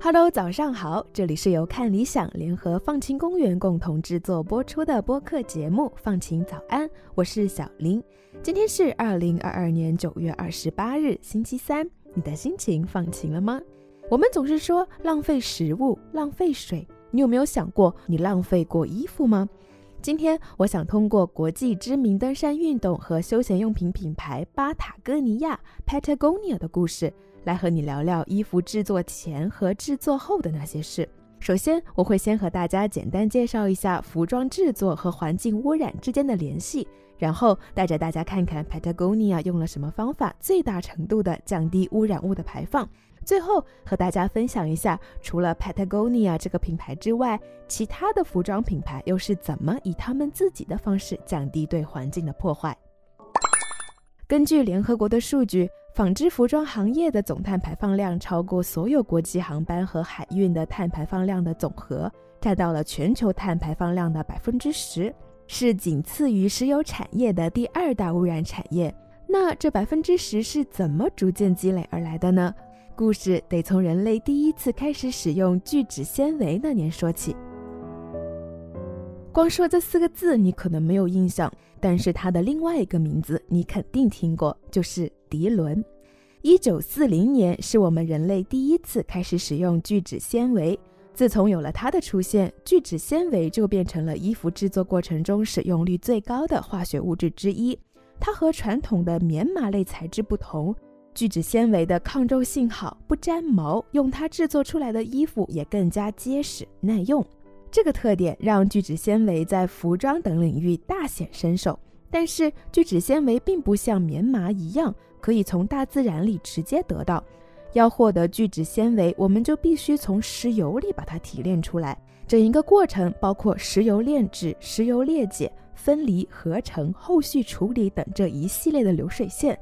Hello，早上好，这里是由看理想联合放晴公园共同制作播出的播客节目《放晴早安》，我是小林。今天是二零二二年九月二十八日，星期三，你的心情放晴了吗？我们总是说浪费食物、浪费水，你有没有想过你浪费过衣服吗？今天我想通过国际知名登山运动和休闲用品品牌巴塔哥尼亚 （Patagonia） 的故事。来和你聊聊衣服制作前和制作后的那些事。首先，我会先和大家简单介绍一下服装制作和环境污染之间的联系，然后带着大家看看 Patagonia 用了什么方法，最大程度的降低污染物的排放。最后，和大家分享一下，除了 Patagonia 这个品牌之外，其他的服装品牌又是怎么以他们自己的方式降低对环境的破坏。根据联合国的数据。纺织服装行业的总碳排放量超过所有国际航班和海运的碳排放量的总和，占到了全球碳排放量的百分之十，是仅次于石油产业的第二大污染产业。那这百分之十是怎么逐渐积累而来的呢？故事得从人类第一次开始使用聚酯纤维那年说起。光说这四个字，你可能没有印象，但是它的另外一个名字你肯定听过，就是。涤纶，一九四零年是我们人类第一次开始使用聚酯纤维。自从有了它的出现，聚酯纤维就变成了衣服制作过程中使用率最高的化学物质之一。它和传统的棉麻类材质不同，聚酯纤维的抗皱性好，不粘毛，用它制作出来的衣服也更加结实耐用。这个特点让聚酯纤维在服装等领域大显身手。但是聚酯纤维并不像棉麻一样。可以从大自然里直接得到。要获得聚酯纤维，我们就必须从石油里把它提炼出来。整一个过程包括石油炼制、石油裂解、分离、合成、后续处理等这一系列的流水线。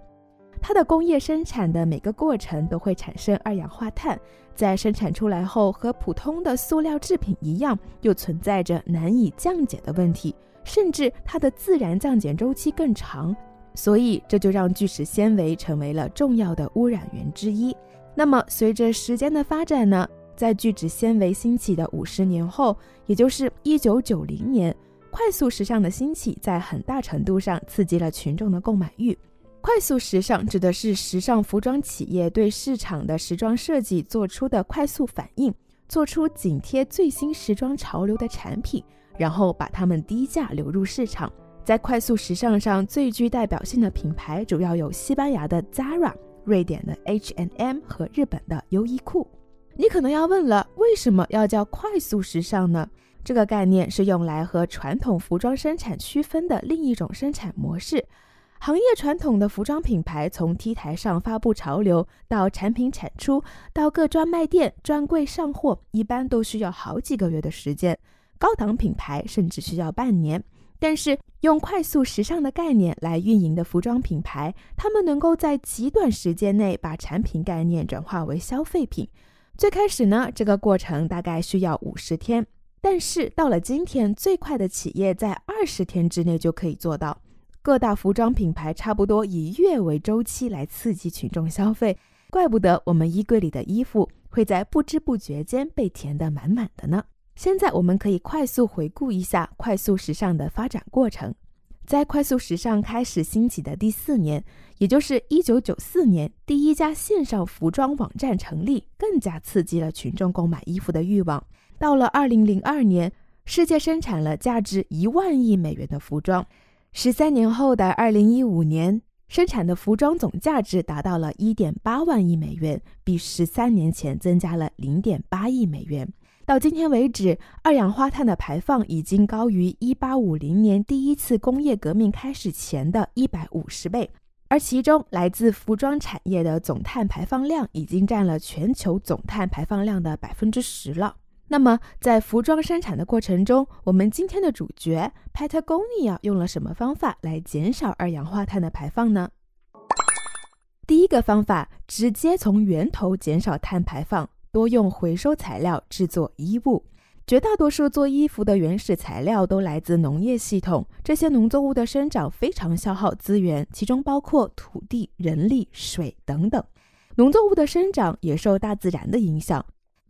它的工业生产的每个过程都会产生二氧化碳，在生产出来后和普通的塑料制品一样，又存在着难以降解的问题，甚至它的自然降解周期更长。所以这就让聚酯纤维成为了重要的污染源之一。那么随着时间的发展呢，在聚酯纤维兴起的五十年后，也就是一九九零年，快速时尚的兴起在很大程度上刺激了群众的购买欲。快速时尚指的是时尚服装企业对市场的时装设计做出的快速反应，做出紧贴最新时装潮流的产品，然后把它们低价流入市场。在快速时尚上最具代表性的品牌主要有西班牙的 Zara、瑞典的 H&M 和日本的优衣库。你可能要问了，为什么要叫快速时尚呢？这个概念是用来和传统服装生产区分的另一种生产模式。行业传统的服装品牌从 T 台上发布潮流，到产品产出，到各专卖店专柜上货，一般都需要好几个月的时间。高档品牌甚至需要半年。但是，用快速时尚的概念来运营的服装品牌，他们能够在极短时间内把产品概念转化为消费品。最开始呢，这个过程大概需要五十天，但是到了今天，最快的企业在二十天之内就可以做到。各大服装品牌差不多以月为周期来刺激群众消费，怪不得我们衣柜里的衣服会在不知不觉间被填得满满的呢。现在我们可以快速回顾一下快速时尚的发展过程。在快速时尚开始兴起的第四年，也就是一九九四年，第一家线上服装网站成立，更加刺激了群众购买衣服的欲望。到了二零零二年，世界生产了价值一万亿美元的服装。十三年后的二零一五年，生产的服装总价值达到了一点八万亿美元，比十三年前增加了零点八亿美元。到今天为止，二氧化碳的排放已经高于1850年第一次工业革命开始前的一百五十倍，而其中来自服装产业的总碳排放量已经占了全球总碳排放量的百分之十了。那么，在服装生产的过程中，我们今天的主角 Patagonia 用了什么方法来减少二氧化碳的排放呢？第一个方法，直接从源头减少碳排放。多用回收材料制作衣物，绝大多数做衣服的原始材料都来自农业系统。这些农作物的生长非常消耗资源，其中包括土地、人力、水等等。农作物的生长也受大自然的影响。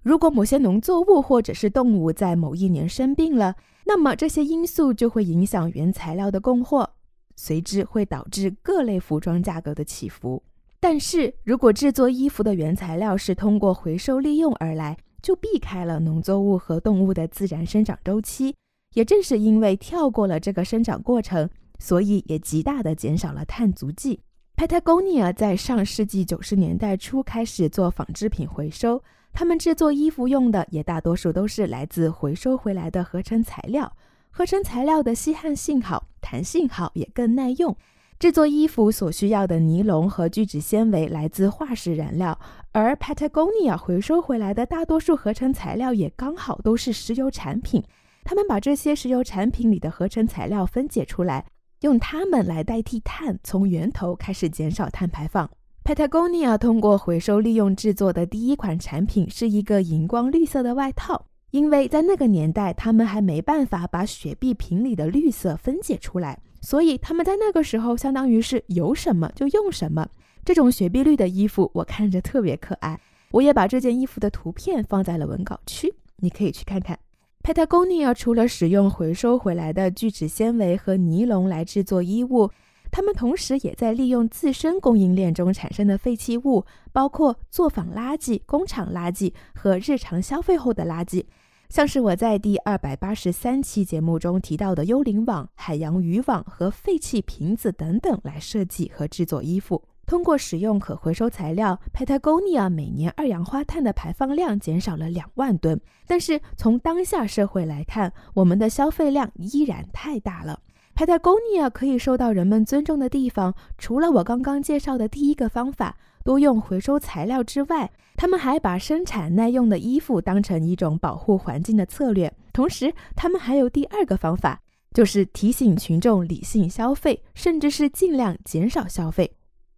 如果某些农作物或者是动物在某一年生病了，那么这些因素就会影响原材料的供货，随之会导致各类服装价格的起伏。但是如果制作衣服的原材料是通过回收利用而来，就避开了农作物和动物的自然生长周期。也正是因为跳过了这个生长过程，所以也极大的减少了碳足迹。Patagonia 在上世纪九十年代初开始做纺织品回收，他们制作衣服用的也大多数都是来自回收回来的合成材料。合成材料的吸汗性好，弹性好，也更耐用。制作衣服所需要的尼龙和聚酯纤维来自化石燃料，而 Patagonia 回收回来的大多数合成材料也刚好都是石油产品。他们把这些石油产品里的合成材料分解出来。用它们来代替碳，从源头开始减少碳排放。Patagonia 通过回收利用制作的第一款产品是一个荧光绿色的外套，因为在那个年代，他们还没办法把雪碧瓶里的绿色分解出来，所以他们在那个时候相当于是有什么就用什么。这种雪碧绿的衣服我看着特别可爱，我也把这件衣服的图片放在了文稿区，你可以去看看。Patagonia 除了使用回收回来的聚酯纤维和尼龙来制作衣物，他们同时也在利用自身供应链中产生的废弃物，包括作坊垃圾、工厂垃圾和日常消费后的垃圾，像是我在第二百八十三期节目中提到的幽灵网、海洋渔网和废弃瓶子等等来设计和制作衣服。通过使用可回收材料，Patagonia 每年二氧化碳的排放量减少了两万吨。但是从当下社会来看，我们的消费量依然太大了。Patagonia 可以受到人们尊重的地方，除了我刚刚介绍的第一个方法——多用回收材料之外，他们还把生产耐用的衣服当成一种保护环境的策略。同时，他们还有第二个方法，就是提醒群众理性消费，甚至是尽量减少消费。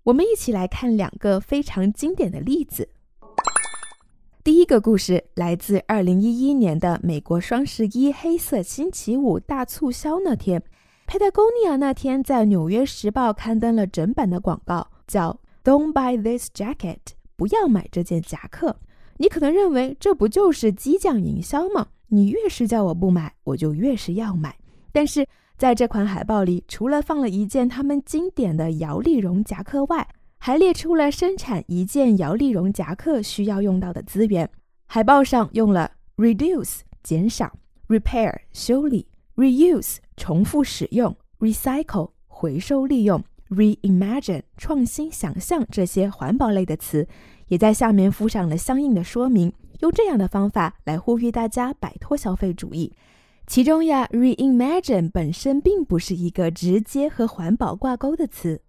我们一起来看两个非常经典的例子。第一个故事来自2011年的美国双十一黑色星期五大促销那天，Patagonia 那天在《纽约时报》刊登了整版的广告，叫 "Don't buy this jacket"，不要买这件夹克。你可能认为这不就是激将营销吗？你越是叫我不买，我就越是要买。但是。在这款海报里，除了放了一件他们经典的摇粒绒夹克外，还列出了生产一件摇粒绒夹克需要用到的资源。海报上用了 reduce 减少、repair 修理、reuse 重复使用、recycle 回收利用、reimagine 创新想象这些环保类的词，也在下面附上了相应的说明，用这样的方法来呼吁大家摆脱消费主义。其中呀，reimagine 本身并不是一个直接和环保挂钩的词。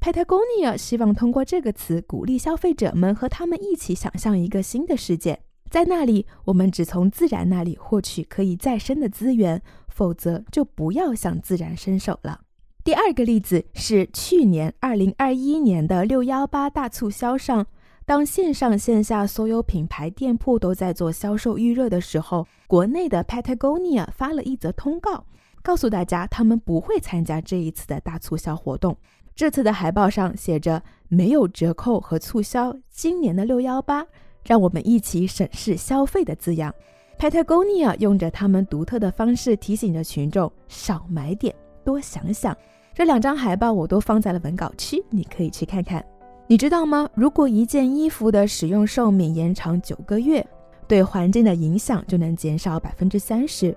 Patagonia 希望通过这个词鼓励消费者们和他们一起想象一个新的世界，在那里我们只从自然那里获取可以再生的资源，否则就不要向自然伸手了。第二个例子是去年二零二一年的六幺八大促销上。当线上线下所有品牌店铺都在做销售预热的时候，国内的 Patagonia 发了一则通告，告诉大家他们不会参加这一次的大促销活动。这次的海报上写着“没有折扣和促销，今年的六幺八，让我们一起审视消费”的字样。Patagonia 用着他们独特的方式提醒着群众少买点，多想想。这两张海报我都放在了文稿区，你可以去看看。你知道吗？如果一件衣服的使用寿命延长九个月，对环境的影响就能减少百分之三十。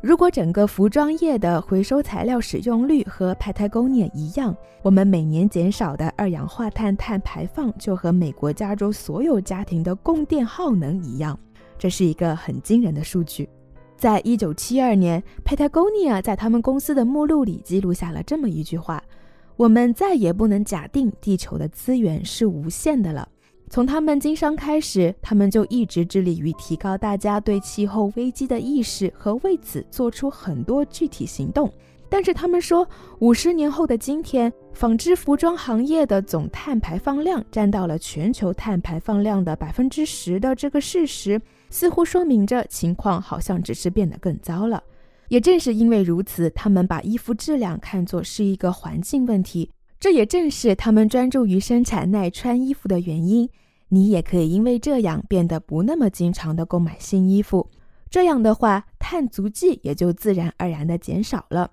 如果整个服装业的回收材料使用率和排胎工业一样，我们每年减少的二氧化碳碳排放就和美国加州所有家庭的供电耗能一样。这是一个很惊人的数据。在一九七二年，Patagonia 在他们公司的目录里记录下了这么一句话。我们再也不能假定地球的资源是无限的了。从他们经商开始，他们就一直致力于提高大家对气候危机的意识和为此做出很多具体行动。但是他们说，五十年后的今天，纺织服装行业的总碳排放量占到了全球碳排放量的百分之十的这个事实，似乎说明着情况好像只是变得更糟了。也正是因为如此，他们把衣服质量看作是一个环境问题。这也正是他们专注于生产耐穿衣服的原因。你也可以因为这样变得不那么经常的购买新衣服。这样的话，碳足迹也就自然而然的减少了。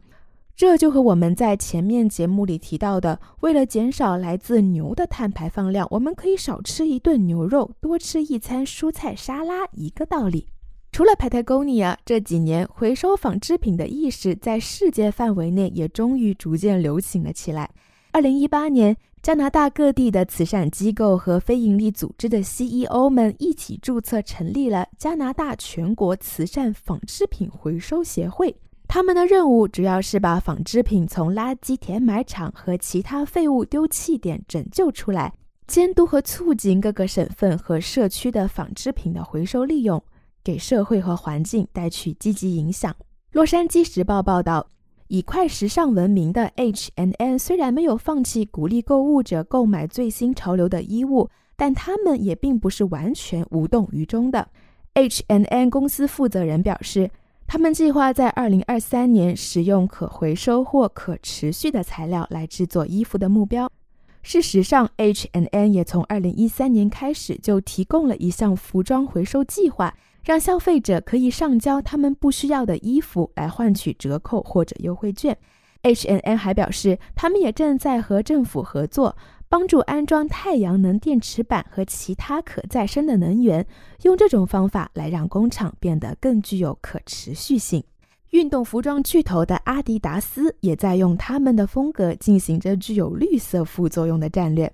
这就和我们在前面节目里提到的，为了减少来自牛的碳排放量，我们可以少吃一顿牛肉，多吃一餐蔬菜沙拉一个道理。除了 Patagonia，这几年回收纺织品的意识在世界范围内也终于逐渐流行了起来。二零一八年，加拿大各地的慈善机构和非营利组织的 CEO 们一起注册成立了加拿大全国慈善纺织品回收协会。他们的任务主要是把纺织品从垃圾填埋场和其他废物丢弃点拯救出来，监督和促进各个省份和社区的纺织品的回收利用，给社会和环境带去积极影响。洛杉矶时报报道，以快时尚闻名的 H&M 虽然没有放弃鼓励购物者购买最新潮流的衣物，但他们也并不是完全无动于衷的。H&M 公司负责人表示。他们计划在二零二三年使用可回收或可持续的材料来制作衣服的目标。事实上，HNN 也从二零一三年开始就提供了一项服装回收计划，让消费者可以上交他们不需要的衣服来换取折扣或者优惠券。H&M 还表示，他们也正在和政府合作。帮助安装太阳能电池板和其他可再生的能源，用这种方法来让工厂变得更具有可持续性。运动服装巨头的阿迪达斯也在用他们的风格进行着具有绿色副作用的战略。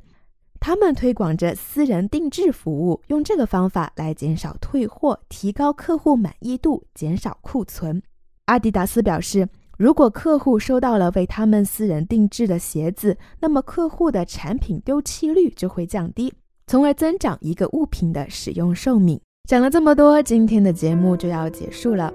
他们推广着私人定制服务，用这个方法来减少退货，提高客户满意度，减少库存。阿迪达斯表示。如果客户收到了为他们私人定制的鞋子，那么客户的产品丢弃率就会降低，从而增长一个物品的使用寿命。讲了这么多，今天的节目就要结束了。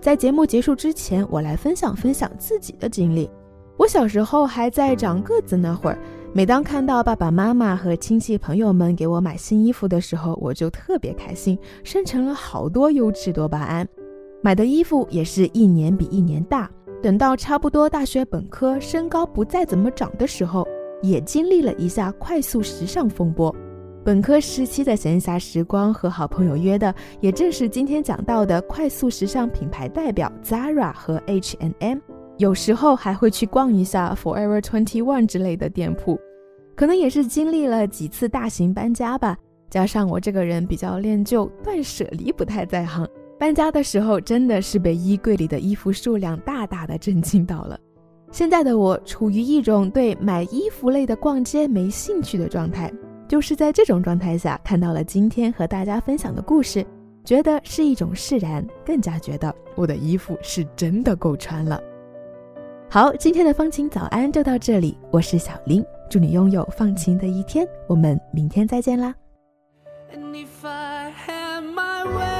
在节目结束之前，我来分享分享自己的经历。我小时候还在长个子那会儿，每当看到爸爸妈妈和亲戚朋友们给我买新衣服的时候，我就特别开心，生成了好多优质多巴胺。买的衣服也是一年比一年大。等到差不多大学本科，身高不再怎么长的时候，也经历了一下快速时尚风波。本科时期的闲暇时光，和好朋友约的，也正是今天讲到的快速时尚品牌代表 Zara 和 H&M。有时候还会去逛一下 Forever Twenty One 之类的店铺。可能也是经历了几次大型搬家吧，加上我这个人比较恋旧，断舍离不太在行。搬家的时候，真的是被衣柜里的衣服数量大大的震惊到了。现在的我处于一种对买衣服类的逛街没兴趣的状态，就是在这种状态下看到了今天和大家分享的故事，觉得是一种释然，更加觉得我的衣服是真的够穿了。好，今天的放晴早安就到这里，我是小林，祝你拥有放晴的一天，我们明天再见啦。I'll give